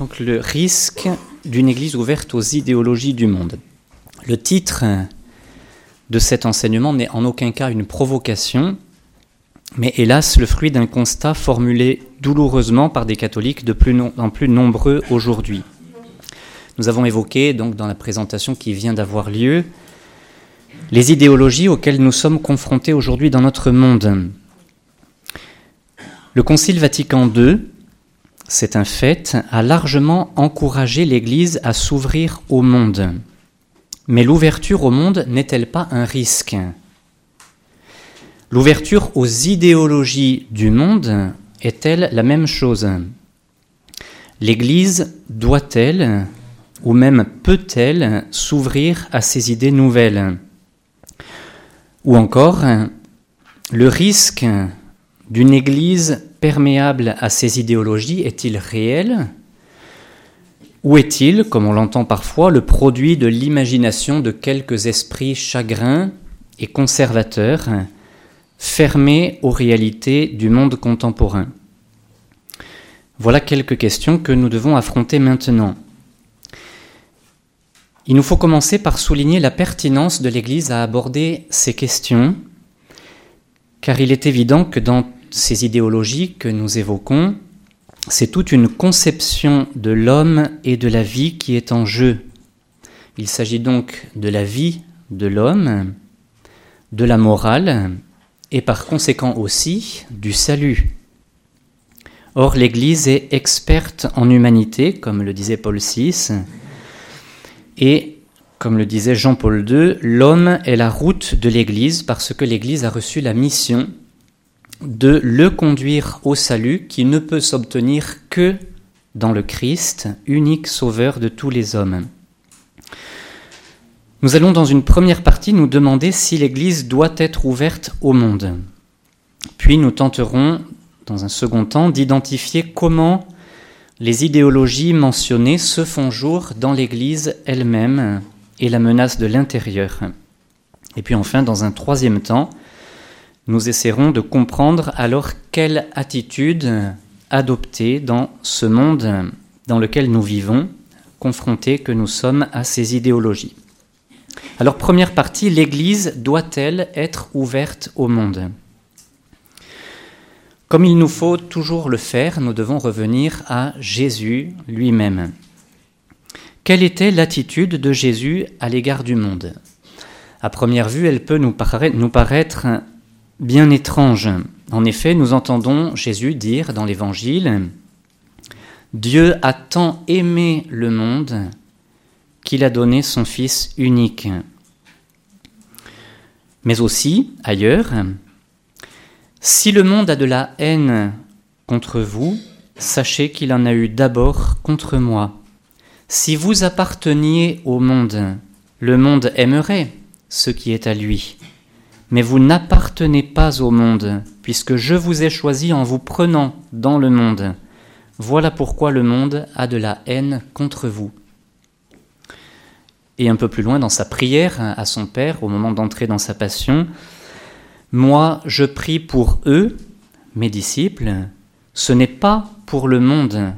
Donc le risque d'une Église ouverte aux idéologies du monde. Le titre de cet enseignement n'est en aucun cas une provocation, mais hélas le fruit d'un constat formulé douloureusement par des catholiques de plus en plus nombreux aujourd'hui. Nous avons évoqué donc dans la présentation qui vient d'avoir lieu les idéologies auxquelles nous sommes confrontés aujourd'hui dans notre monde. Le Concile Vatican II c'est un fait, a largement encouragé l'Église à s'ouvrir au monde. Mais l'ouverture au monde n'est-elle pas un risque? L'ouverture aux idéologies du monde est-elle la même chose? L'Église doit-elle, ou même peut-elle, s'ouvrir à ces idées nouvelles? Ou encore, le risque d'une Église perméable à ces idéologies est-il réel Ou est-il, comme on l'entend parfois, le produit de l'imagination de quelques esprits chagrins et conservateurs, fermés aux réalités du monde contemporain Voilà quelques questions que nous devons affronter maintenant. Il nous faut commencer par souligner la pertinence de l'Église à aborder ces questions, car il est évident que dans ces idéologies que nous évoquons, c'est toute une conception de l'homme et de la vie qui est en jeu. Il s'agit donc de la vie de l'homme, de la morale et par conséquent aussi du salut. Or, l'Église est experte en humanité, comme le disait Paul VI, et comme le disait Jean-Paul II, l'homme est la route de l'Église parce que l'Église a reçu la mission de le conduire au salut qui ne peut s'obtenir que dans le Christ, unique sauveur de tous les hommes. Nous allons dans une première partie nous demander si l'Église doit être ouverte au monde. Puis nous tenterons, dans un second temps, d'identifier comment les idéologies mentionnées se font jour dans l'Église elle-même et la menace de l'intérieur. Et puis enfin, dans un troisième temps, nous essaierons de comprendre alors quelle attitude adopter dans ce monde dans lequel nous vivons, confrontés que nous sommes à ces idéologies. Alors première partie, l'Église doit-elle être ouverte au monde? Comme il nous faut toujours le faire, nous devons revenir à Jésus lui-même. Quelle était l'attitude de Jésus à l'égard du monde? À première vue, elle peut nous paraître bien étrange. En effet, nous entendons Jésus dire dans l'Évangile, Dieu a tant aimé le monde qu'il a donné son Fils unique. Mais aussi, ailleurs, si le monde a de la haine contre vous, sachez qu'il en a eu d'abord contre moi. Si vous apparteniez au monde, le monde aimerait ce qui est à lui mais vous n'appartenez pas au monde, puisque je vous ai choisi en vous prenant dans le monde. Voilà pourquoi le monde a de la haine contre vous. Et un peu plus loin dans sa prière à son Père, au moment d'entrer dans sa passion, Moi je prie pour eux, mes disciples, ce n'est pas pour le monde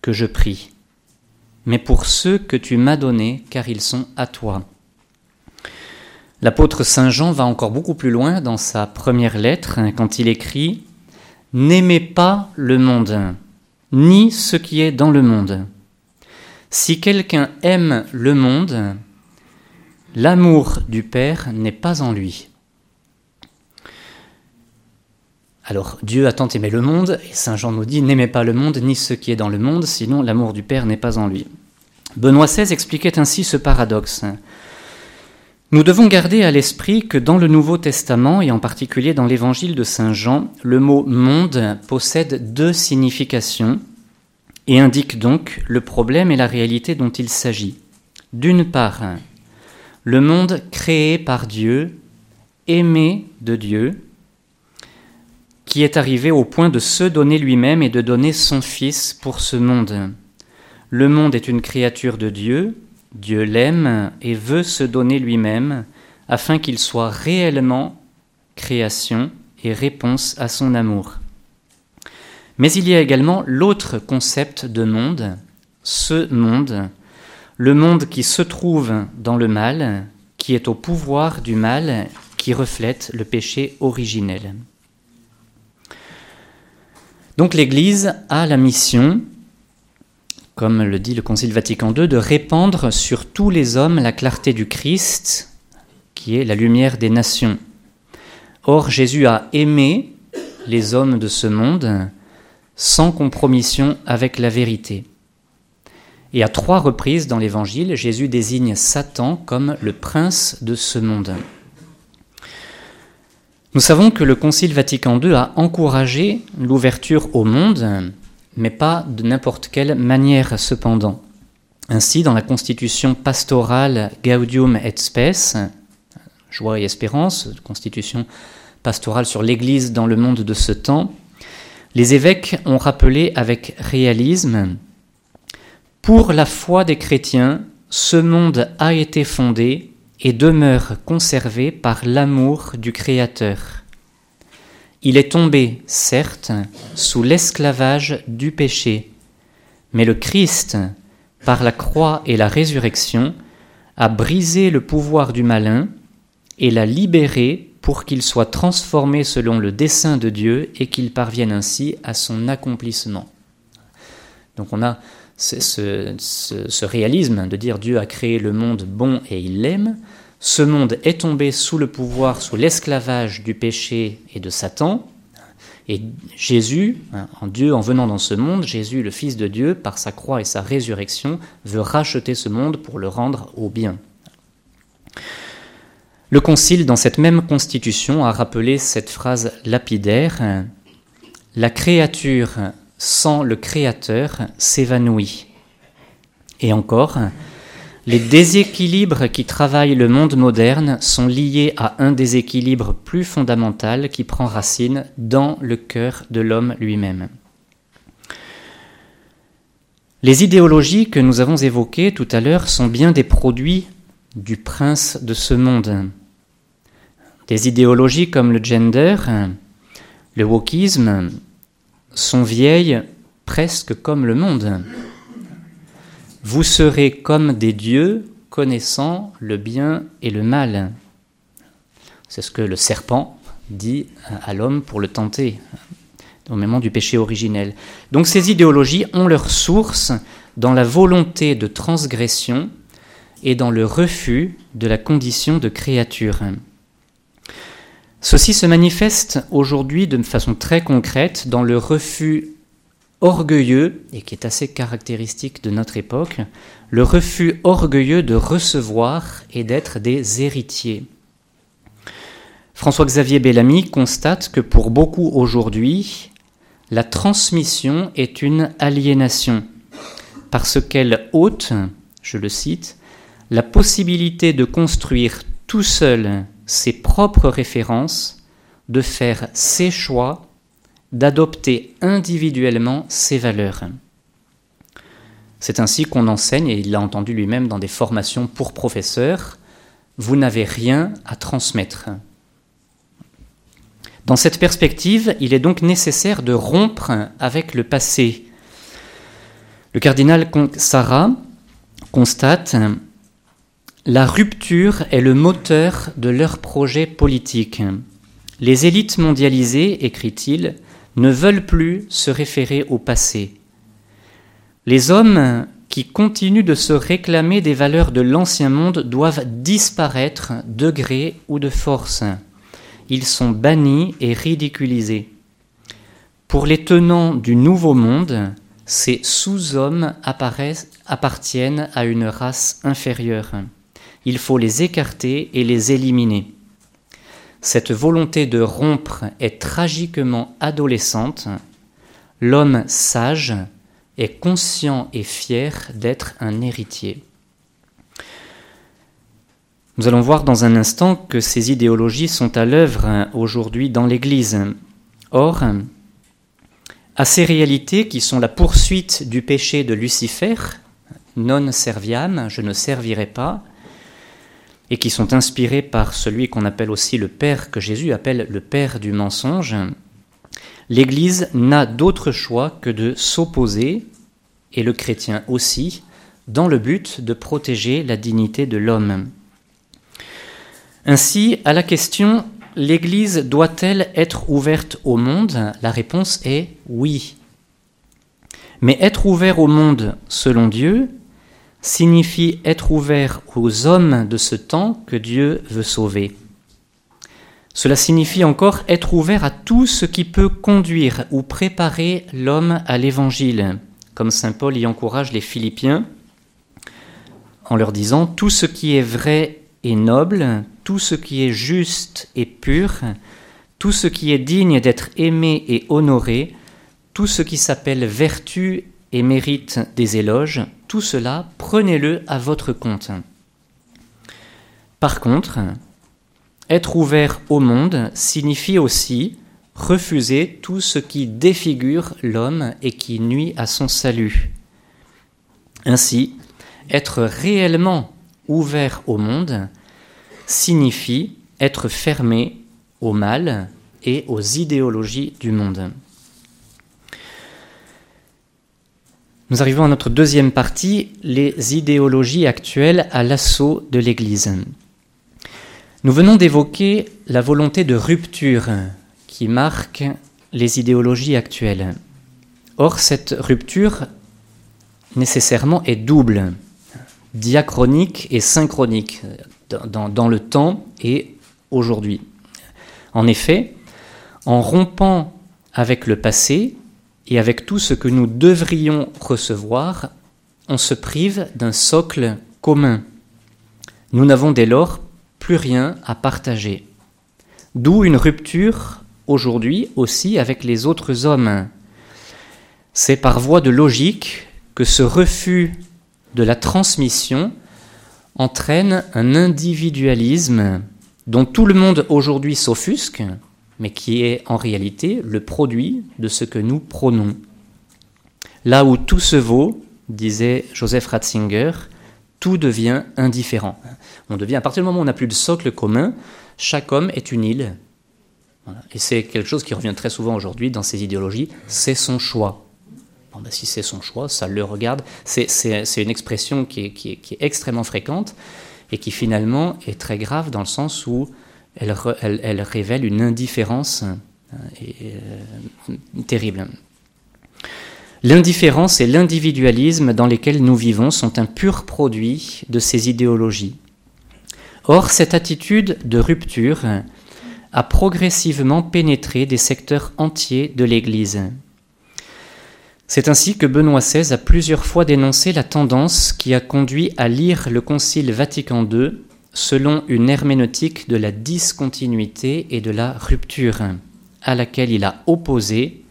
que je prie, mais pour ceux que tu m'as donnés, car ils sont à toi. L'apôtre Saint Jean va encore beaucoup plus loin dans sa première lettre hein, quand il écrit N'aimez pas le monde, ni ce qui est dans le monde. Si quelqu'un aime le monde, l'amour du Père n'est pas en lui. Alors Dieu a tant aimé le monde, et Saint Jean nous dit N'aimez pas le monde, ni ce qui est dans le monde, sinon l'amour du Père n'est pas en lui. Benoît XVI expliquait ainsi ce paradoxe. Nous devons garder à l'esprit que dans le Nouveau Testament, et en particulier dans l'Évangile de Saint Jean, le mot monde possède deux significations et indique donc le problème et la réalité dont il s'agit. D'une part, le monde créé par Dieu, aimé de Dieu, qui est arrivé au point de se donner lui-même et de donner son Fils pour ce monde. Le monde est une créature de Dieu, Dieu l'aime et veut se donner lui-même afin qu'il soit réellement création et réponse à son amour. Mais il y a également l'autre concept de monde, ce monde, le monde qui se trouve dans le mal, qui est au pouvoir du mal, qui reflète le péché originel. Donc l'Église a la mission, comme le dit le Concile Vatican II, de répandre sur tous les hommes la clarté du Christ, qui est la lumière des nations. Or Jésus a aimé les hommes de ce monde sans compromission avec la vérité. Et à trois reprises dans l'Évangile, Jésus désigne Satan comme le prince de ce monde. Nous savons que le Concile Vatican II a encouragé l'ouverture au monde, mais pas de n'importe quelle manière cependant. Ainsi, dans la constitution pastorale Gaudium et Spes, Joie et Espérance, constitution pastorale sur l'Église dans le monde de ce temps, les évêques ont rappelé avec réalisme Pour la foi des chrétiens, ce monde a été fondé et demeure conservé par l'amour du Créateur. Il est tombé, certes, sous l'esclavage du péché, mais le Christ, par la croix et la résurrection, a brisé le pouvoir du malin et l'a libéré pour qu'il soit transformé selon le dessein de Dieu et qu'il parvienne ainsi à son accomplissement. Donc on a ce, réalisme de dire Dieu a créé le monde bon et il l'aime. Ce monde est tombé sous le pouvoir, sous l'esclavage du péché et de Satan. Et Jésus, hein, en Dieu, en venant dans ce monde, Jésus, le Fils de Dieu, par sa croix et sa résurrection, veut racheter ce monde pour le rendre au bien. Le Concile, dans cette même constitution, a rappelé cette phrase lapidaire La créature sans le Créateur s'évanouit. Et encore, les déséquilibres qui travaillent le monde moderne sont liés à un déséquilibre plus fondamental qui prend racine dans le cœur de l'homme lui-même. Les idéologies que nous avons évoquées tout à l'heure sont bien des produits du prince de ce monde. Des idéologies comme le gender, le wokisme, sont vieilles presque comme le monde. Vous serez comme des dieux connaissant le bien et le mal. C'est ce que le serpent dit à l'homme pour le tenter, au moment du péché originel. Donc ces idéologies ont leur source dans la volonté de transgression et dans le refus de la condition de créature. Ceci se manifeste aujourd'hui de façon très concrète dans le refus orgueilleux, et qui est assez caractéristique de notre époque, le refus orgueilleux de recevoir et d'être des héritiers. François-Xavier Bellamy constate que pour beaucoup aujourd'hui, la transmission est une aliénation, parce qu'elle ôte, je le cite, la possibilité de construire tout seul ses propres références, de faire ses choix, d'adopter individuellement ses valeurs. C'est ainsi qu'on enseigne, et il l'a entendu lui-même dans des formations pour professeurs, vous n'avez rien à transmettre. Dans cette perspective, il est donc nécessaire de rompre avec le passé. Le cardinal Sarah constate la rupture est le moteur de leur projet politique. Les élites mondialisées, écrit-il, ne veulent plus se référer au passé. Les hommes qui continuent de se réclamer des valeurs de l'ancien monde doivent disparaître de gré ou de force. Ils sont bannis et ridiculisés. Pour les tenants du nouveau monde, ces sous-hommes appartiennent à une race inférieure il faut les écarter et les éliminer. Cette volonté de rompre est tragiquement adolescente. L'homme sage est conscient et fier d'être un héritier. Nous allons voir dans un instant que ces idéologies sont à l'œuvre aujourd'hui dans l'Église. Or, à ces réalités qui sont la poursuite du péché de Lucifer, non serviam, je ne servirai pas, et qui sont inspirés par celui qu'on appelle aussi le Père, que Jésus appelle le Père du mensonge, l'Église n'a d'autre choix que de s'opposer et le chrétien aussi, dans le but de protéger la dignité de l'homme. Ainsi, à la question L'Église doit-elle être ouverte au monde La réponse est oui. Mais être ouvert au monde selon Dieu signifie être ouvert aux hommes de ce temps que Dieu veut sauver. Cela signifie encore être ouvert à tout ce qui peut conduire ou préparer l'homme à l'Évangile, comme Saint Paul y encourage les Philippiens en leur disant Tout ce qui est vrai et noble, tout ce qui est juste et pur, tout ce qui est digne d'être aimé et honoré, tout ce qui s'appelle vertu et mérite des éloges, tout cela, prenez-le à votre compte. Par contre, être ouvert au monde signifie aussi refuser tout ce qui défigure l'homme et qui nuit à son salut. Ainsi, être réellement ouvert au monde signifie être fermé au mal et aux idéologies du monde. Nous arrivons à notre deuxième partie, les idéologies actuelles à l'assaut de l'Église. Nous venons d'évoquer la volonté de rupture qui marque les idéologies actuelles. Or, cette rupture nécessairement est double, diachronique et synchronique, dans, le temps et aujourd'hui. En effet, en rompant avec le passé, et avec tout ce que nous devrions recevoir, on se prive d'un socle commun. Nous n'avons dès lors plus rien à partager. D'où une rupture aujourd'hui aussi avec les autres hommes. C'est par voie de logique que ce refus de la transmission entraîne un individualisme dont tout le monde aujourd'hui s'offusque, mais qui est en réalité le produit de ce que nous prônons. Là où tout se vaut, disait Joseph Ratzinger, tout devient indifférent. On devient, à partir du moment où on n'a plus de socle commun, chaque homme est une île. Et c'est quelque chose qui revient très souvent aujourd'hui dans ces idéologies, c'est son choix. Ben, si c'est son choix, ça le regarde. C'est une expression qui est, qui est, extrêmement fréquente et qui finalement est très grave dans le sens où elle, révèle une indifférence euh, euh, terrible. L'indifférence et l'individualisme dans lesquels nous vivons sont un pur produit de ces idéologies. Or, cette attitude de rupture a progressivement pénétré des secteurs entiers de l'Église. C'est ainsi que Benoît XVI a plusieurs fois dénoncé la tendance qui a conduit à lire le Concile Vatican II selon une herméneutique de la discontinuité et de la rupture, à laquelle il a opposé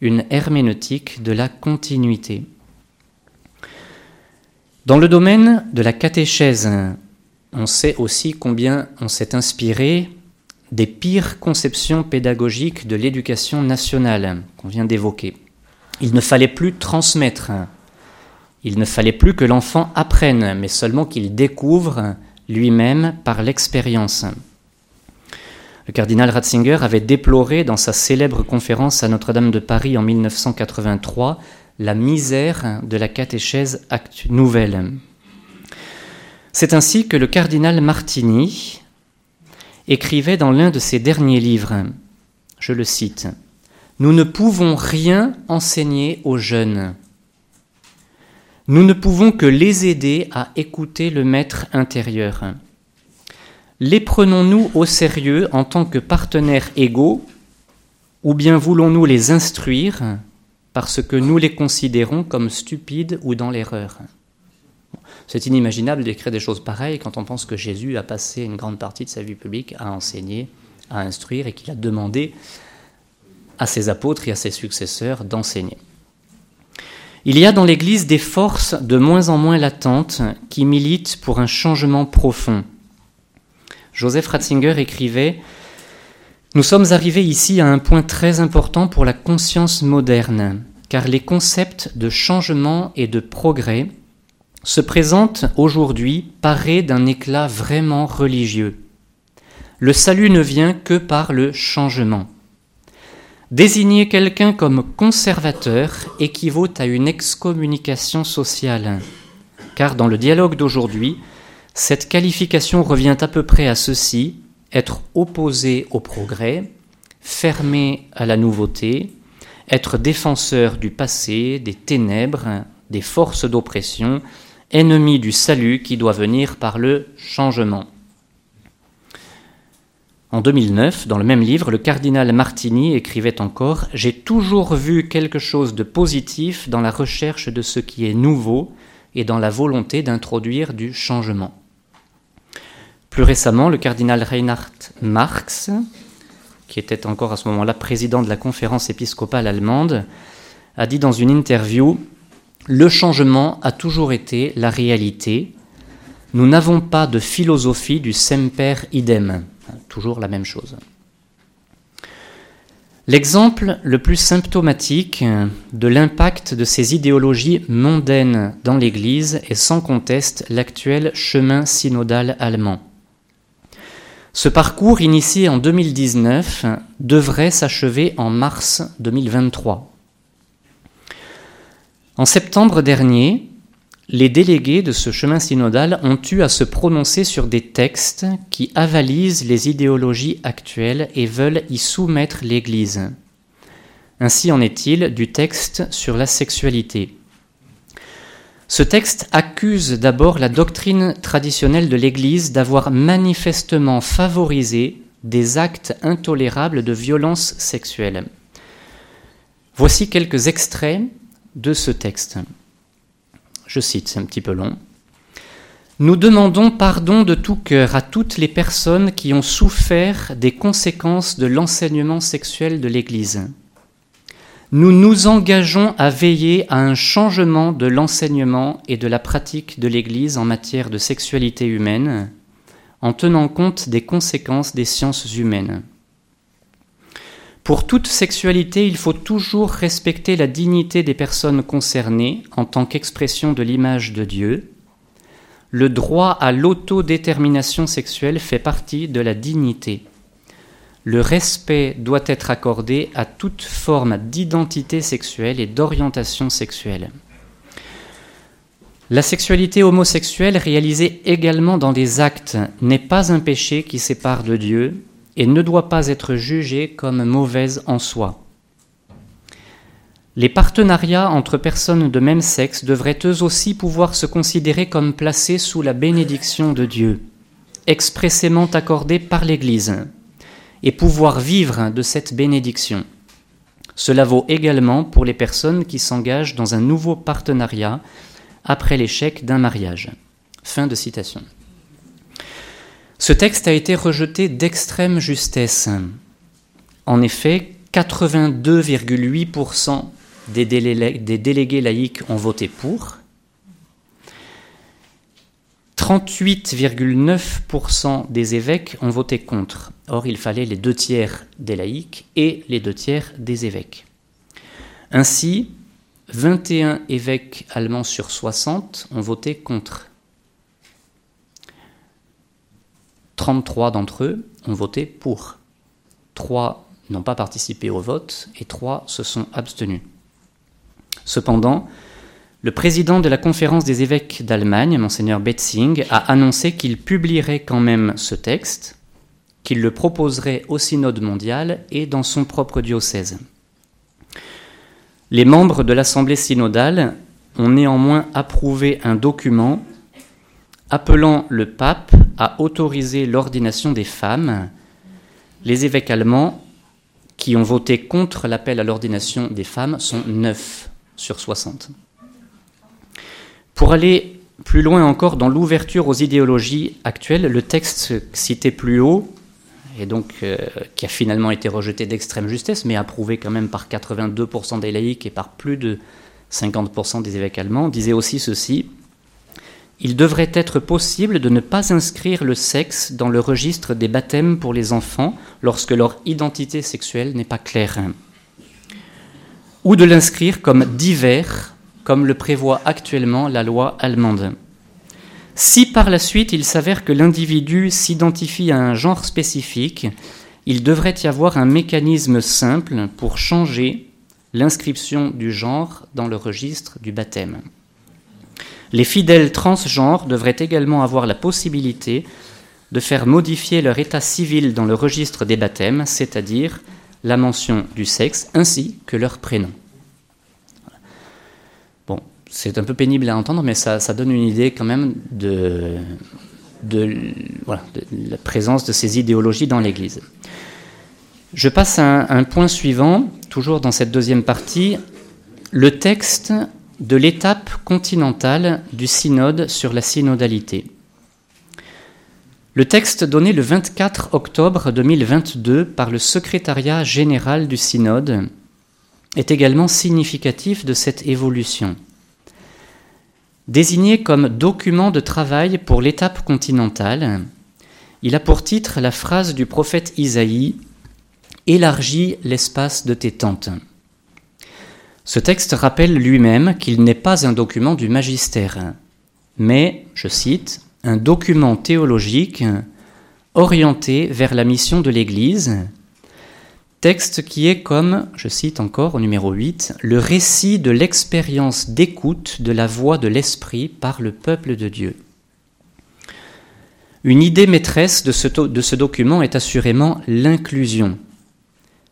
une herméneutique de la continuité. Dans le domaine de la catéchèse, on sait aussi combien on s'est inspiré des pires conceptions pédagogiques de l'éducation nationale qu'on vient d'évoquer. Il ne fallait plus transmettre, il ne fallait plus que l'enfant apprenne, mais seulement qu'il découvre lui-même par l'expérience. Le cardinal Ratzinger avait déploré dans sa célèbre conférence à Notre-Dame de Paris en 1983 la misère de la catéchèse nouvelle. C'est ainsi que le cardinal Martini écrivait dans l'un de ses derniers livres, je le cite, Nous ne pouvons rien enseigner aux jeunes nous ne pouvons que les aider à écouter le maître intérieur. Les prenons-nous au sérieux en tant que partenaires égaux ou bien voulons-nous les instruire parce que nous les considérons comme stupides ou dans l'erreur? C'est inimaginable d'écrire des choses pareilles quand on pense que Jésus a passé une grande partie de sa vie publique à enseigner, à instruire et qu'il a demandé à ses apôtres et à ses successeurs d'enseigner. Il y a dans l'Église des forces de moins en moins latentes qui militent pour un changement profond. Joseph Ratzinger écrivait Nous sommes arrivés ici à un point très important pour la conscience moderne, car les concepts de changement et de progrès se présentent aujourd'hui parés d'un éclat vraiment religieux. Le salut ne vient que par le changement. Désigner quelqu'un comme conservateur équivaut à une excommunication sociale, car dans le dialogue d'aujourd'hui, cette qualification revient à peu près à ceci, être opposé au progrès, fermé à la nouveauté, être défenseur du passé, des ténèbres, des forces d'oppression, ennemi du salut qui doit venir par le changement. En 2009, dans le même livre, le cardinal Martini écrivait encore J'ai toujours vu quelque chose de positif dans la recherche de ce qui est nouveau et dans la volonté d'introduire du changement. Plus récemment, le cardinal Reinhard Marx, qui était encore à ce moment-là président de la conférence épiscopale allemande, a dit dans une interview Le changement a toujours été la réalité. Nous n'avons pas de philosophie du semper idem toujours la même chose. L'exemple le plus symptomatique de l'impact de ces idéologies mondaines dans l'Église est sans conteste l'actuel chemin synodal allemand. Ce parcours, initié en 2019, devrait s'achever en mars 2023. En septembre dernier, les délégués de ce chemin synodal ont eu à se prononcer sur des textes qui avalisent les idéologies actuelles et veulent y soumettre l'Église. Ainsi en est-il du texte sur la sexualité. Ce texte accuse d'abord la doctrine traditionnelle de l'Église d'avoir manifestement favorisé des actes intolérables de violence sexuelle. Voici quelques extraits de ce texte je cite, c'est un petit peu long. Nous demandons pardon de tout cœur à toutes les personnes qui ont souffert des conséquences de l'enseignement sexuel de l'Église. Nous nous engageons à veiller à un changement de l'enseignement et de la pratique de l'Église en matière de sexualité humaine, en tenant compte des conséquences des sciences humaines. Pour toute sexualité, il faut toujours respecter la dignité des personnes concernées en tant qu'expression de l'image de Dieu. Le droit à l'autodétermination sexuelle fait partie de la dignité. Le respect doit être accordé à toute forme d'identité sexuelle et d'orientation sexuelle. La sexualité homosexuelle réalisée également dans des actes n'est pas un péché qui sépare de Dieu, et ne doit pas être jugée comme mauvaise en soi. Les partenariats entre personnes de même sexe devraient eux aussi pouvoir se considérer comme placés sous la bénédiction de Dieu, expressément accordée par l'Église, et pouvoir vivre de cette bénédiction. Cela vaut également pour les personnes qui s'engagent dans un nouveau partenariat après l'échec d'un mariage. Fin de citation. Ce texte a été rejeté d'extrême justesse. En effet, 82,8% des, délégués laïcs ont voté pour, 38,9% des évêques ont voté contre. Or, il fallait les deux tiers des laïcs et les deux tiers des évêques. Ainsi, 21 évêques allemands sur 60 ont voté contre. 33 d'entre eux ont voté pour. 3 n'ont pas participé au vote et 3 se sont abstenus. Cependant, le président de la conférence des évêques d'Allemagne, monseigneur Betzing, a annoncé qu'il publierait quand même ce texte, qu'il le proposerait au synode mondial et dans son propre diocèse. Les membres de l'Assemblée synodale ont néanmoins approuvé un document appelant le pape à autoriser l'ordination des femmes, les évêques allemands qui ont voté contre l'appel à l'ordination des femmes sont 9 sur 60. Pour aller plus loin encore dans l'ouverture aux idéologies actuelles, le texte cité plus haut, et donc euh, qui a finalement été rejeté d'extrême justesse, mais approuvé quand même par 82% des laïcs et par plus de 50% des évêques allemands, disait aussi ceci il devrait être possible de ne pas inscrire le sexe dans le registre des baptêmes pour les enfants lorsque leur identité sexuelle n'est pas claire, ou de l'inscrire comme divers, comme le prévoit actuellement la loi allemande. Si par la suite il s'avère que l'individu s'identifie à un genre spécifique, il devrait y avoir un mécanisme simple pour changer l'inscription du genre dans le registre du baptême. Les fidèles transgenres devraient également avoir la possibilité de faire modifier leur état civil dans le registre des baptêmes, c'est-à-dire la mention du sexe ainsi que leur prénom. Bon, c'est un peu pénible à entendre, mais ça, donne une idée quand même de, la présence de ces idéologies dans l'Église. Je passe à un point suivant, toujours dans cette deuxième partie, le texte de l'étape continentale du synode sur la synodalité. Le texte donné le 24 octobre 2022 par le secrétariat général du synode est également significatif de cette évolution. Désigné comme document de travail pour l'étape continentale, il a pour titre la phrase du prophète Isaïe Élargis l'espace de tes tentes. Ce texte rappelle lui-même qu'il n'est pas un document du magistère, mais, je cite, un document théologique orienté vers la mission de l'Église, texte qui est comme, je cite encore au numéro 8, le récit de l'expérience d'écoute de la voix de l'Esprit par le peuple de Dieu. Une idée maîtresse de ce, document est assurément l'inclusion.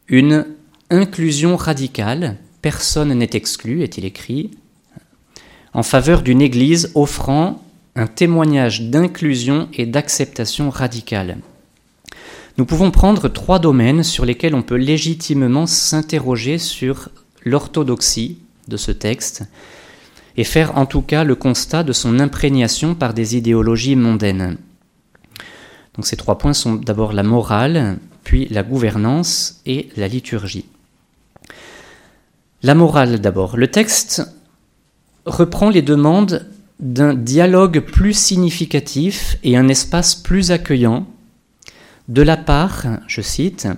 Une inclusion radicale, personne n'est exclu, est-il écrit, en faveur d'une Église offrant un témoignage d'inclusion et d'acceptation radicale. Nous pouvons prendre trois domaines sur lesquels on peut légitimement s'interroger sur l'orthodoxie de ce texte et faire en tout cas le constat de son imprégnation par des idéologies mondaines. Donc ces trois points sont d'abord la morale, puis la gouvernance et la liturgie. La morale d'abord. Le texte reprend les demandes d'un dialogue plus significatif et un espace plus accueillant de la part, je cite,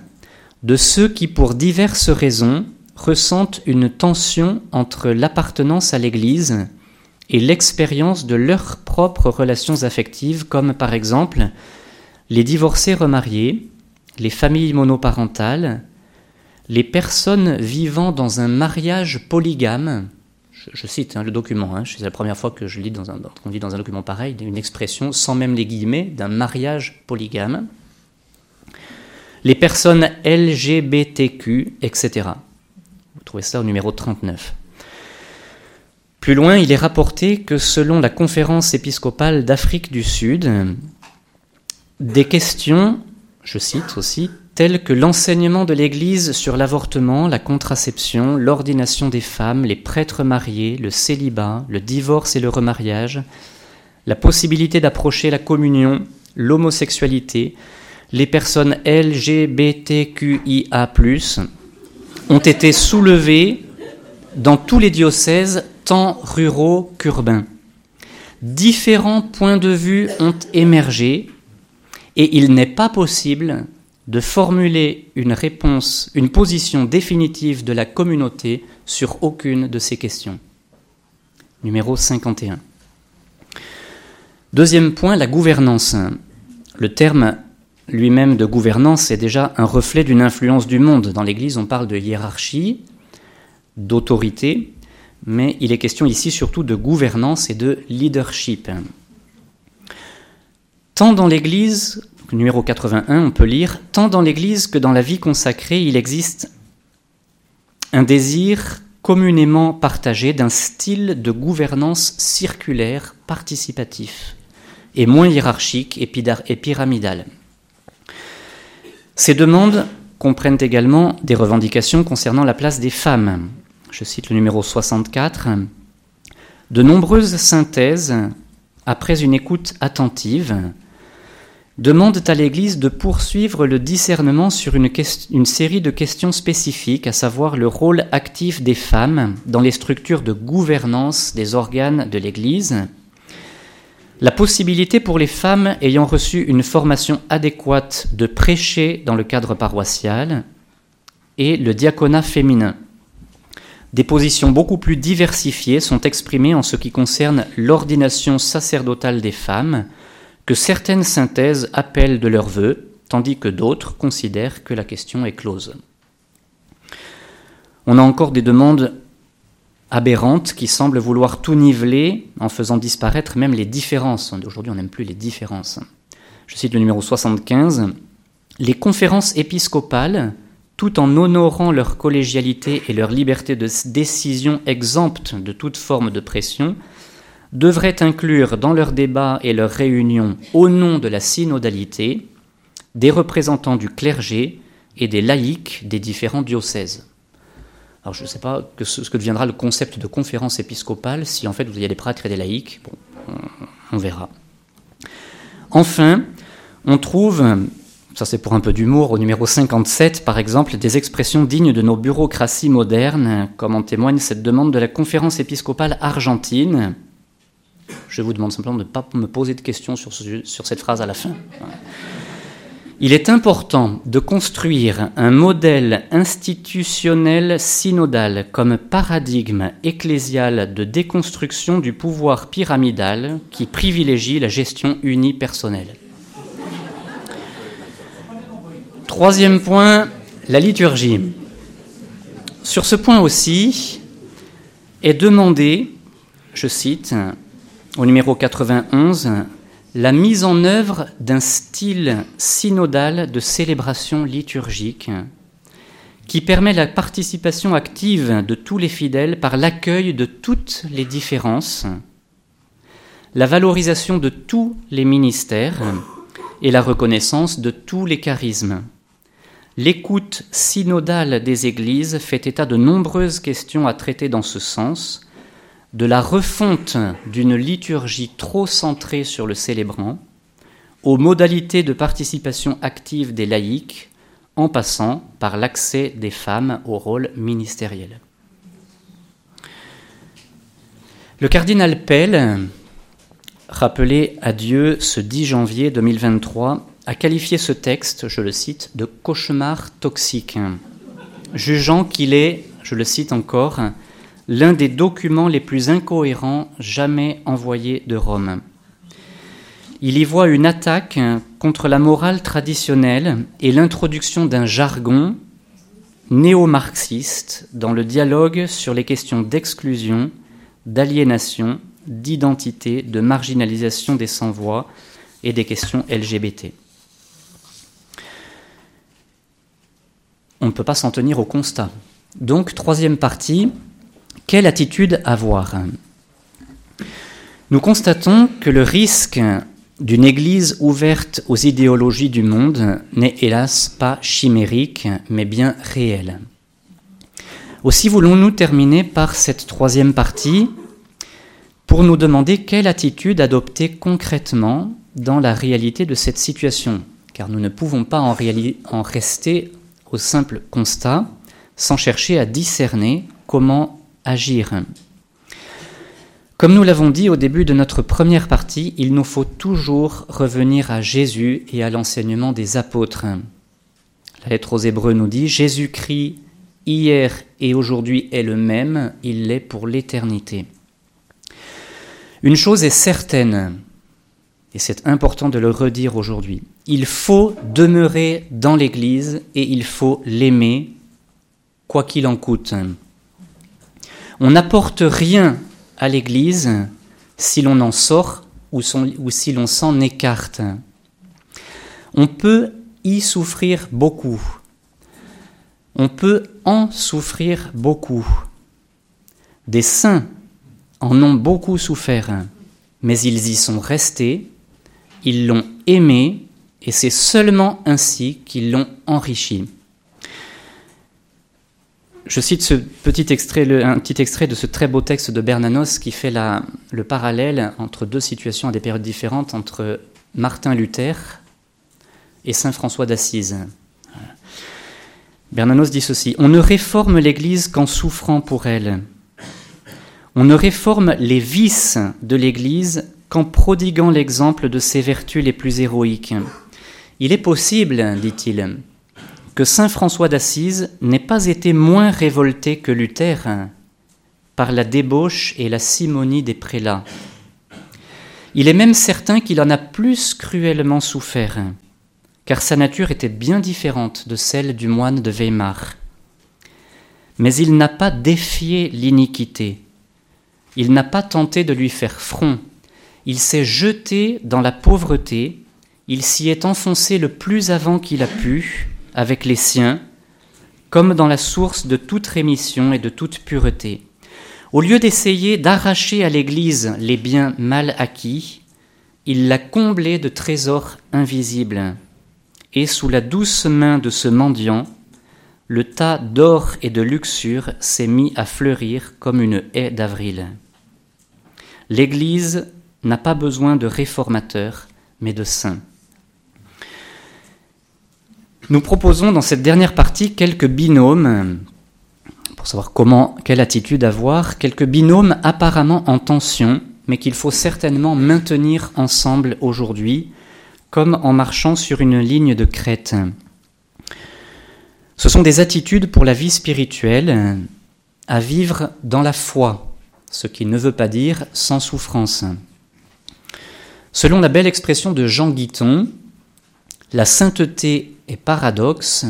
de ceux qui, pour diverses raisons, ressentent une tension entre l'appartenance à l'Église et l'expérience de leurs propres relations affectives, comme par exemple les divorcés remariés, les familles monoparentales, les personnes vivant dans un mariage polygame, je, cite hein, le document, hein, c'est la première fois que je lis dans un, on lit dans un document pareil, une expression sans même les guillemets d'un mariage polygame. Les personnes LGBTQ, etc. Vous trouvez ça au numéro 39. Plus loin, il est rapporté que selon la conférence épiscopale d'Afrique du Sud, des questions, je cite aussi, tels que l'enseignement de l'Église sur l'avortement, la contraception, l'ordination des femmes, les prêtres mariés, le célibat, le divorce et le remariage, la possibilité d'approcher la communion, l'homosexualité, les personnes LGBTQIA, ont été soulevées dans tous les diocèses, tant ruraux qu'urbains. Différents points de vue ont émergé et il n'est pas possible de formuler une réponse, une position définitive de la communauté sur aucune de ces questions. Numéro 51. Deuxième point, la gouvernance. Le terme lui-même de gouvernance est déjà un reflet d'une influence du monde. Dans l'Église, on parle de hiérarchie, d'autorité, mais il est question ici surtout de gouvernance et de leadership. Tant dans l'Église numéro 81, on peut lire Tant dans l'Église que dans la vie consacrée, il existe un désir communément partagé d'un style de gouvernance circulaire, participatif, et moins hiérarchique et pyramidal. Ces demandes comprennent également des revendications concernant la place des femmes. Je cite le numéro 64. De nombreuses synthèses, après une écoute attentive, demandent à l'Église de poursuivre le discernement sur une, série de questions spécifiques, à savoir le rôle actif des femmes dans les structures de gouvernance des organes de l'Église, la possibilité pour les femmes ayant reçu une formation adéquate de prêcher dans le cadre paroissial, et le diaconat féminin. Des positions beaucoup plus diversifiées sont exprimées en ce qui concerne l'ordination sacerdotale des femmes, que certaines synthèses appellent de leur vœu, tandis que d'autres considèrent que la question est close. On a encore des demandes aberrantes qui semblent vouloir tout niveler en faisant disparaître même les différences. Aujourd'hui, on n'aime plus les différences. Je cite le numéro 75. Les conférences épiscopales, tout en honorant leur collégialité et leur liberté de décision exempte de toute forme de pression, devraient inclure dans leurs débats et leurs réunions, au nom de la synodalité, des représentants du clergé et des laïcs des différents diocèses. Alors je ne sais pas ce que deviendra le concept de conférence épiscopale, si en fait vous avez des prêtres et des laïcs, on verra. Enfin, on trouve, ça c'est pour un peu d'humour, au numéro 57 par exemple, des expressions dignes de nos bureaucraties modernes, comme en témoigne cette demande de la conférence épiscopale argentine. Je vous demande simplement de ne pas me poser de questions sur, sur cette phrase à la fin. Il est important de construire un modèle institutionnel synodal comme paradigme ecclésial de déconstruction du pouvoir pyramidal qui privilégie la gestion unipersonnelle. Troisième point, la liturgie. Sur ce point aussi, est demandé, je cite, au numéro 91, la mise en œuvre d'un style synodal de célébration liturgique qui permet la participation active de tous les fidèles par l'accueil de toutes les différences, la valorisation de tous les ministères et la reconnaissance de tous les charismes. L'écoute synodale des Églises fait état de nombreuses questions à traiter dans ce sens, de la refonte d'une liturgie trop centrée sur le célébrant, aux modalités de participation active des laïcs, en passant par l'accès des femmes au rôle ministériel. Le cardinal Pell, rappelé à Dieu ce 10 janvier 2023, a qualifié ce texte, je le cite, de cauchemar toxique, jugeant qu'il est, je le cite encore, l'un des documents les plus incohérents jamais envoyés de Rome. Il y voit une attaque contre la morale traditionnelle et l'introduction d'un jargon néo-marxiste dans le dialogue sur les questions d'exclusion, d'aliénation, d'identité, de marginalisation des sans-voix et des questions LGBT. On ne peut pas s'en tenir au constat. Donc, troisième partie, quelle attitude avoir Nous constatons que le risque d'une Église ouverte aux idéologies du monde n'est hélas pas chimérique, mais bien réel. Aussi voulons-nous terminer par cette troisième partie pour nous demander quelle attitude adopter concrètement dans la réalité de cette situation, car nous ne pouvons pas en, en rester au simple constat sans chercher à discerner comment agir. Comme nous l'avons dit au début de notre première partie, il nous faut toujours revenir à Jésus et à l'enseignement des apôtres. La lettre aux Hébreux nous dit Jésus-Christ hier et aujourd'hui est le même, il l'est pour l'éternité. Une chose est certaine, et c'est important de le redire aujourd'hui, il faut demeurer dans l'Église et il faut l'aimer, quoi qu'il en coûte. On n'apporte rien à l'Église si l'on en sort ou, si l'on s'en écarte. On peut y souffrir beaucoup. On peut en souffrir beaucoup. Des saints en ont beaucoup souffert, mais ils y sont restés, ils l'ont aimé, et c'est seulement ainsi qu'ils l'ont enrichi. Je cite ce petit extrait, un petit extrait de ce très beau texte de Bernanos qui fait le parallèle entre deux situations à des périodes différentes, entre Martin Luther et Saint François d'Assise. Bernanos dit ceci On ne réforme l'Église qu'en souffrant pour elle. On ne réforme les vices de l'Église qu'en prodiguant l'exemple de ses vertus les plus héroïques. Il est possible, dit-il, que Saint François d'Assise n'ait pas été moins révolté que Luther par la débauche et la simonie des prélats. Il est même certain qu'il en a plus cruellement souffert, car sa nature était bien différente de celle du moine de Weimar. Mais il n'a pas défié l'iniquité, il n'a pas tenté de lui faire front, il s'est jeté dans la pauvreté, il s'y est enfoncé le plus avant qu'il a pu, avec les siens, comme dans la source de toute rémission et de toute pureté. Au lieu d'essayer d'arracher à l'Église les biens mal acquis, il l'a comblé de trésors invisibles. Et sous la douce main de ce mendiant, le tas d'or et de luxure s'est mis à fleurir comme une haie d'avril. L'Église n'a pas besoin de réformateurs, mais de saints. Nous proposons dans cette dernière partie quelques binômes, pour savoir comment, quelle attitude avoir, quelques binômes apparemment en tension, mais qu'il faut certainement maintenir ensemble aujourd'hui, comme en marchant sur une ligne de crête. Ce sont des attitudes pour la vie spirituelle à vivre dans la foi, ce qui ne veut pas dire sans souffrance. Selon la belle expression de Jean Guiton, la sainteté est paradoxe,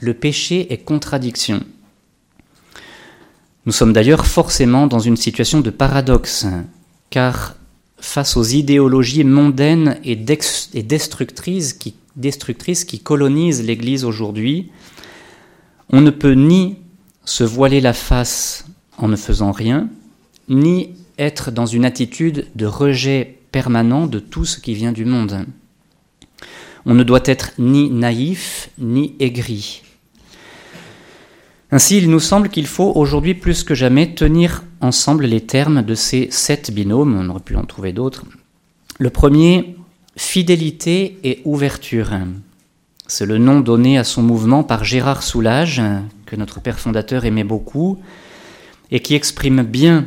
le péché est contradiction. Nous sommes d'ailleurs forcément dans une situation de paradoxe, car face aux idéologies mondaines et, destructrices qui colonisent l'Église aujourd'hui, on ne peut ni se voiler la face en ne faisant rien, ni être dans une attitude de rejet permanent de tout ce qui vient du monde. On ne doit être ni naïf ni aigri. Ainsi, il nous semble qu'il faut aujourd'hui plus que jamais tenir ensemble les termes de ces sept binômes, on aurait pu en trouver d'autres. Le premier, fidélité et ouverture. C'est le nom donné à son mouvement par Gérard Soulage, que notre père fondateur aimait beaucoup, et qui exprime bien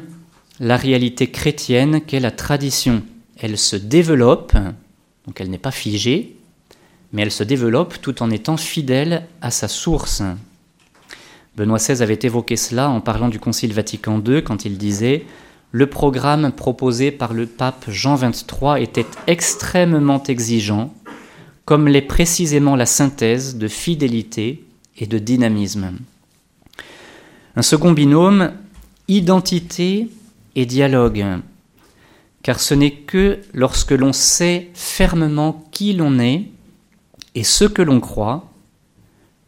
la réalité chrétienne qu'est la tradition. Elle se développe, donc elle n'est pas figée, mais elle se développe tout en étant fidèle à sa source. Benoît XVI avait évoqué cela en parlant du Concile Vatican II quand il disait Le programme proposé par le pape Jean XXIII était extrêmement exigeant, comme l'est précisément la synthèse de fidélité et de dynamisme. Un second binôme, identité et dialogue, car ce n'est que lorsque l'on sait fermement qui l'on est et ce que l'on croit,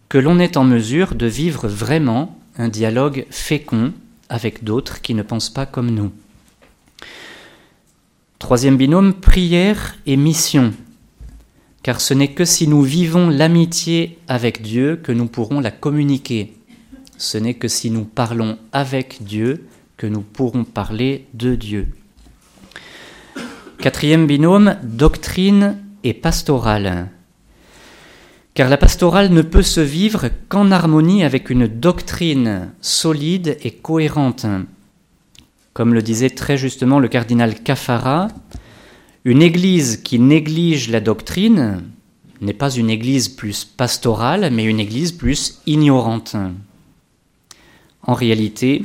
que l'on est en mesure de vivre vraiment un dialogue fécond avec d'autres qui ne pensent pas comme nous. Troisième binôme, prière et mission, car ce n'est que si nous vivons l'amitié avec Dieu que nous pourrons la communiquer. Ce n'est que si nous parlons avec Dieu que nous pourrons parler de Dieu. Quatrième binôme, doctrine et pastorale car la pastorale ne peut se vivre qu'en harmonie avec une doctrine solide et cohérente. Comme le disait très justement le cardinal Cafara, une église qui néglige la doctrine n'est pas une église plus pastorale, mais une église plus ignorante. En réalité,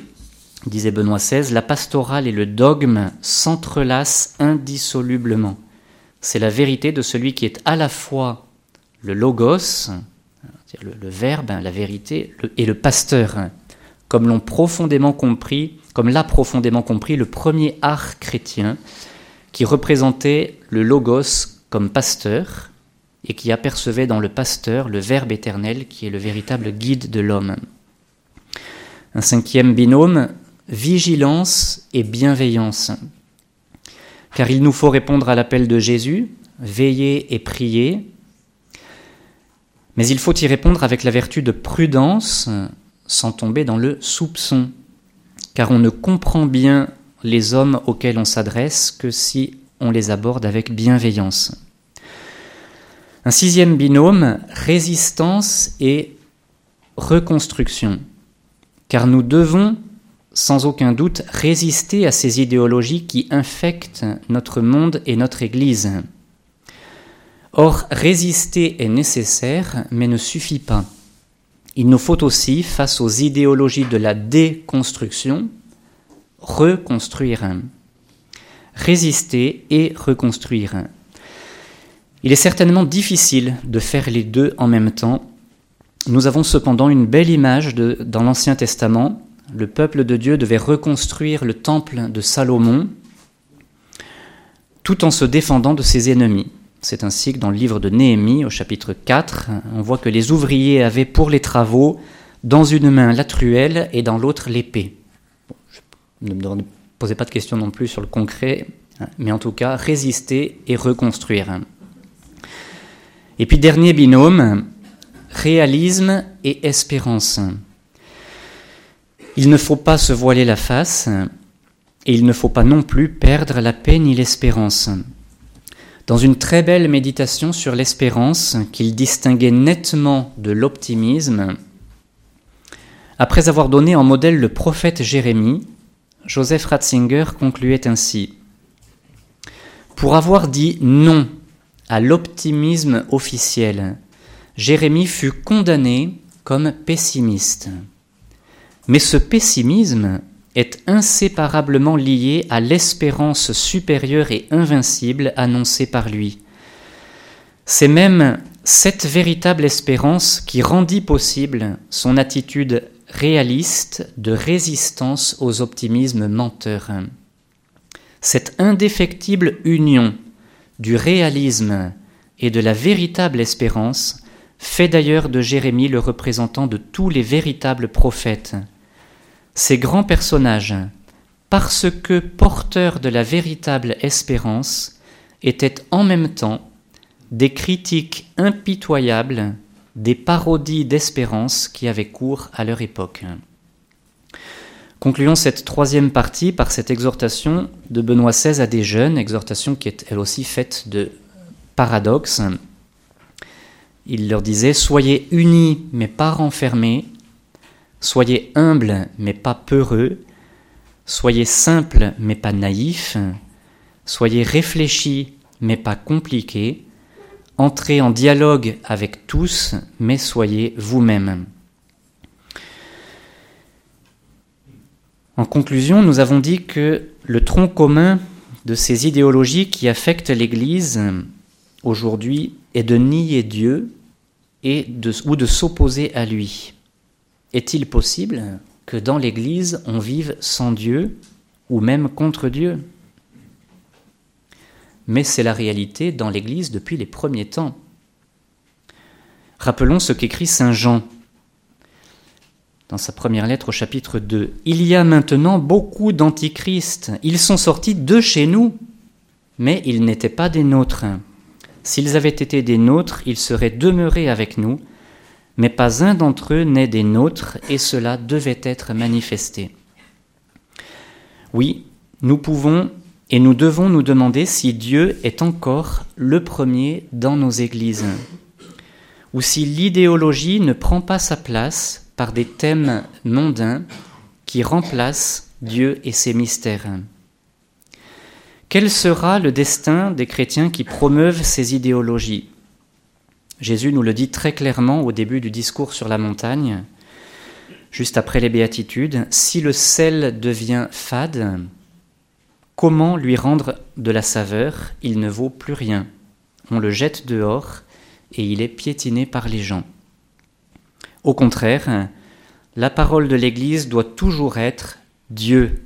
disait Benoît XVI, la pastorale et le dogme s'entrelacent indissolublement. C'est la vérité de celui qui est à la fois le logos, le, verbe, la vérité, et le pasteur, comme l'ont profondément compris, comme l'a profondément compris le premier art chrétien, qui représentait le logos comme pasteur et qui apercevait dans le pasteur le Verbe éternel qui est le véritable guide de l'homme. Un cinquième binôme, vigilance et bienveillance. Car il nous faut répondre à l'appel de Jésus, veiller et prier, mais il faut y répondre avec la vertu de prudence, sans tomber dans le soupçon, car on ne comprend bien les hommes auxquels on s'adresse que si on les aborde avec bienveillance. Un sixième binôme, résistance et reconstruction, car nous devons sans aucun doute résister à ces idéologies qui infectent notre monde et notre Église. Or, résister est nécessaire, mais ne suffit pas. Il nous faut aussi, face aux idéologies de la déconstruction, reconstruire. Résister et reconstruire. Il est certainement difficile de faire les deux en même temps. Nous avons cependant une belle image de, dans l'Ancien Testament. Le peuple de Dieu devait reconstruire le temple de Salomon tout en se défendant de ses ennemis. C'est ainsi que dans le livre de Néhémie, au chapitre 4, on voit que les ouvriers avaient pour les travaux dans une main la truelle et dans l'autre l'épée. ne me posez pas de questions non plus sur le concret, hein, mais en tout cas, résister et reconstruire. Et puis dernier binôme, réalisme et espérance. Il ne faut pas se voiler la face et il ne faut pas non plus perdre la paix ni l'espérance. Dans une très belle méditation sur l'espérance qu'il distinguait nettement de l'optimisme, après avoir donné en modèle le prophète Jérémie, Joseph Ratzinger concluait ainsi Pour avoir dit non à l'optimisme officiel, Jérémie fut condamné comme pessimiste. Mais ce pessimisme est inséparablement lié à l'espérance supérieure et invincible annoncée par lui. C'est même cette véritable espérance qui rendit possible son attitude réaliste de résistance aux optimismes menteurs. Cette indéfectible union du réalisme et de la véritable espérance fait d'ailleurs de Jérémie le représentant de tous les véritables prophètes ces grands personnages, parce que porteurs de la véritable espérance, étaient en même temps des critiques impitoyables des parodies d'espérance qui avaient cours à leur époque. Concluons cette troisième partie par cette exhortation de Benoît XVI à des jeunes, exhortation qui est elle aussi faite de paradoxes. Il leur disait Soyez unis mais pas renfermés, Soyez humble, mais pas peureux. Soyez simple, mais pas naïf. Soyez réfléchi, mais pas compliqué. Entrez en dialogue avec tous, mais soyez vous-même. En conclusion, nous avons dit que le tronc commun de ces idéologies qui affectent l'Église aujourd'hui est de nier Dieu ou de s'opposer à lui. Est-il possible que dans l'Église on vive sans Dieu ou même contre Dieu? Mais c'est la réalité dans l'Église depuis les premiers temps. Rappelons ce qu'écrit Saint Jean dans sa première lettre au chapitre 2. Il y a maintenant beaucoup d'antichrists. Ils sont sortis de chez nous, mais ils n'étaient pas des nôtres. S'ils avaient été des nôtres, ils seraient demeurés avec nous mais pas un d'entre eux n'est des nôtres, et cela devait être manifesté. Oui, nous pouvons et nous devons nous demander si Dieu est encore le premier dans nos églises, ou si l'idéologie ne prend pas sa place par des thèmes mondains qui remplacent Dieu et ses mystères. Quel sera le destin des chrétiens qui promeuvent ces idéologies? Jésus nous le dit très clairement au début du discours sur la montagne, juste après les béatitudes, si le sel devient fade, comment lui rendre de la saveur? Il ne vaut plus rien. On le jette dehors et il est piétiné par les gens. Au contraire, la parole de l'Église doit toujours être Dieu,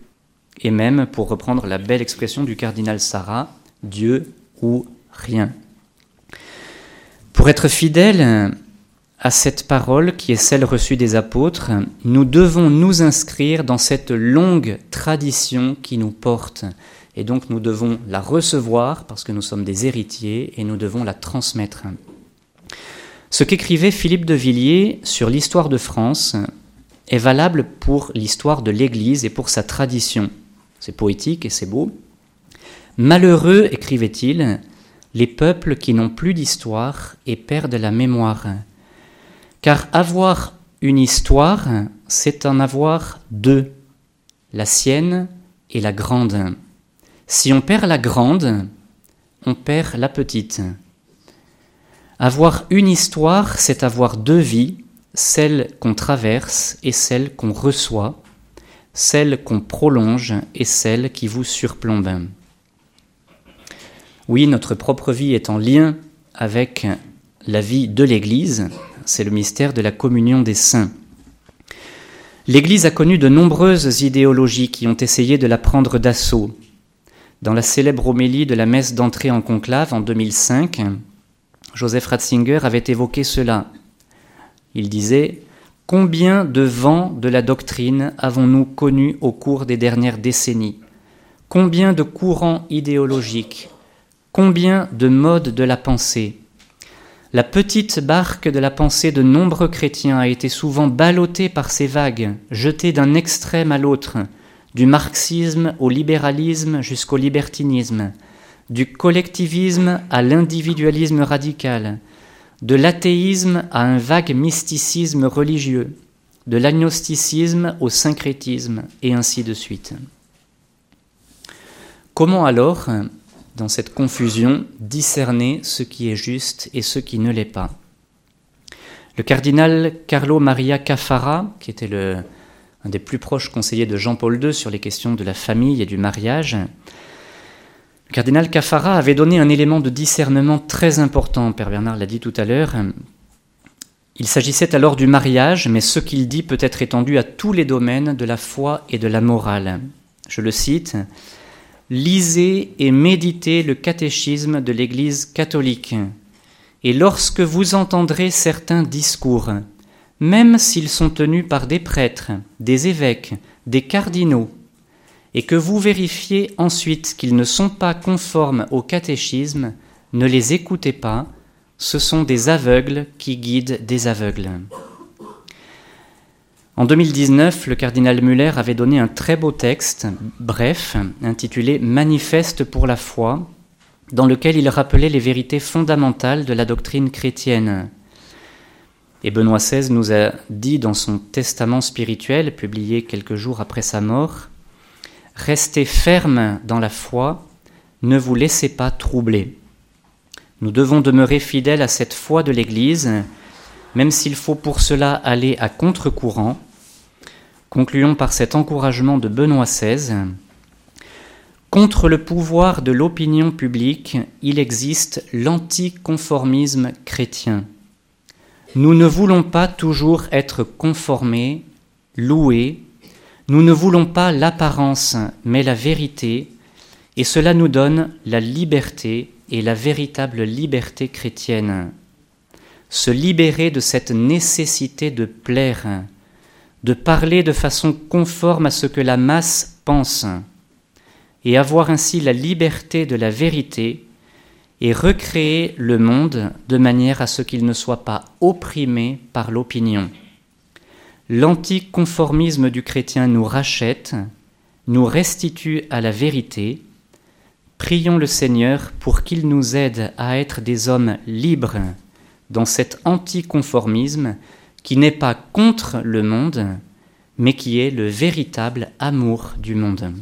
et même, pour reprendre la belle expression du cardinal Sarah, Dieu ou rien. Pour être fidèle à cette parole qui est celle reçue des apôtres, nous devons nous inscrire dans cette longue tradition qui nous porte. Et donc nous devons la recevoir parce que nous sommes des héritiers et nous devons la transmettre. Ce qu'écrivait Philippe de Villiers sur l'histoire de France est valable pour l'histoire de l'Église et pour sa tradition. C'est poétique et c'est beau. Malheureux, écrivait-il, les peuples qui n'ont plus d'histoire et perdent la mémoire. Car avoir une histoire, c'est en avoir deux, la sienne et la grande. Si on perd la grande, on perd la petite. Avoir une histoire, c'est avoir deux vies, celle qu'on traverse et celle qu'on reçoit, celle qu'on prolonge et celle qui vous surplombe. Oui, notre propre vie est en lien avec la vie de l'Église, c'est le mystère de la communion des saints. L'Église a connu de nombreuses idéologies qui ont essayé de la prendre d'assaut. Dans la célèbre homélie de la messe d'entrée en conclave en 2005, Joseph Ratzinger avait évoqué cela. Il disait Combien de vents de la doctrine avons-nous connus au cours des dernières décennies? Combien de courants idéologiques Combien de modes de la pensée La petite barque de la pensée de nombreux chrétiens a été souvent ballottée par ces vagues, jetée d'un extrême à l'autre, du marxisme au libéralisme jusqu'au libertinisme, du collectivisme à l'individualisme radical, de l'athéisme à un vague mysticisme religieux, de l'agnosticisme au syncrétisme, et ainsi de suite. Comment alors, dans cette confusion, discerner ce qui est juste et ce qui ne l'est pas Le cardinal Carlo Maria Cafara, qui était le, un des plus proches conseillers de Jean-Paul II sur les questions de la famille et du mariage, le cardinal Cafara avait donné un élément de discernement très important, Père Bernard l'a dit tout à l'heure. Il s'agissait alors du mariage, mais ce qu'il dit peut être étendu à tous les domaines de la foi et de la morale. Je le cite Lisez et méditez le catéchisme de l'Église catholique, et lorsque vous entendrez certains discours, même s'ils sont tenus par des prêtres, des évêques, des cardinaux, et que vous vérifiez ensuite qu'ils ne sont pas conformes au catéchisme, ne les écoutez pas, ce sont des aveugles qui guident des aveugles. En 2019, le cardinal Muller avait donné un très beau texte, bref, intitulé Manifeste pour la foi, dans lequel il rappelait les vérités fondamentales de la doctrine chrétienne. Et Benoît XVI nous a dit dans son testament spirituel, publié quelques jours après sa mort, Restez ferme dans la foi, ne vous laissez pas troubler. Nous devons demeurer fidèles à cette foi de l'Église, même s'il faut pour cela aller à contre-courant. Concluons par cet encouragement de Benoît XVI. Contre le pouvoir de l'opinion publique, il existe l'anticonformisme chrétien. Nous ne voulons pas toujours être conformés, loués, nous ne voulons pas l'apparence, mais la vérité, et cela nous donne la liberté et la véritable liberté chrétienne. Se libérer de cette nécessité de plaire, de parler de façon conforme à ce que la masse pense, et avoir ainsi la liberté de la vérité, et recréer le monde de manière à ce qu'il ne soit pas opprimé par l'opinion. L'anticonformisme du chrétien nous rachète, nous restitue à la vérité. Prions le Seigneur pour qu'il nous aide à être des hommes libres dans cet anticonformisme qui n'est pas contre le monde, mais qui est le véritable amour du monde.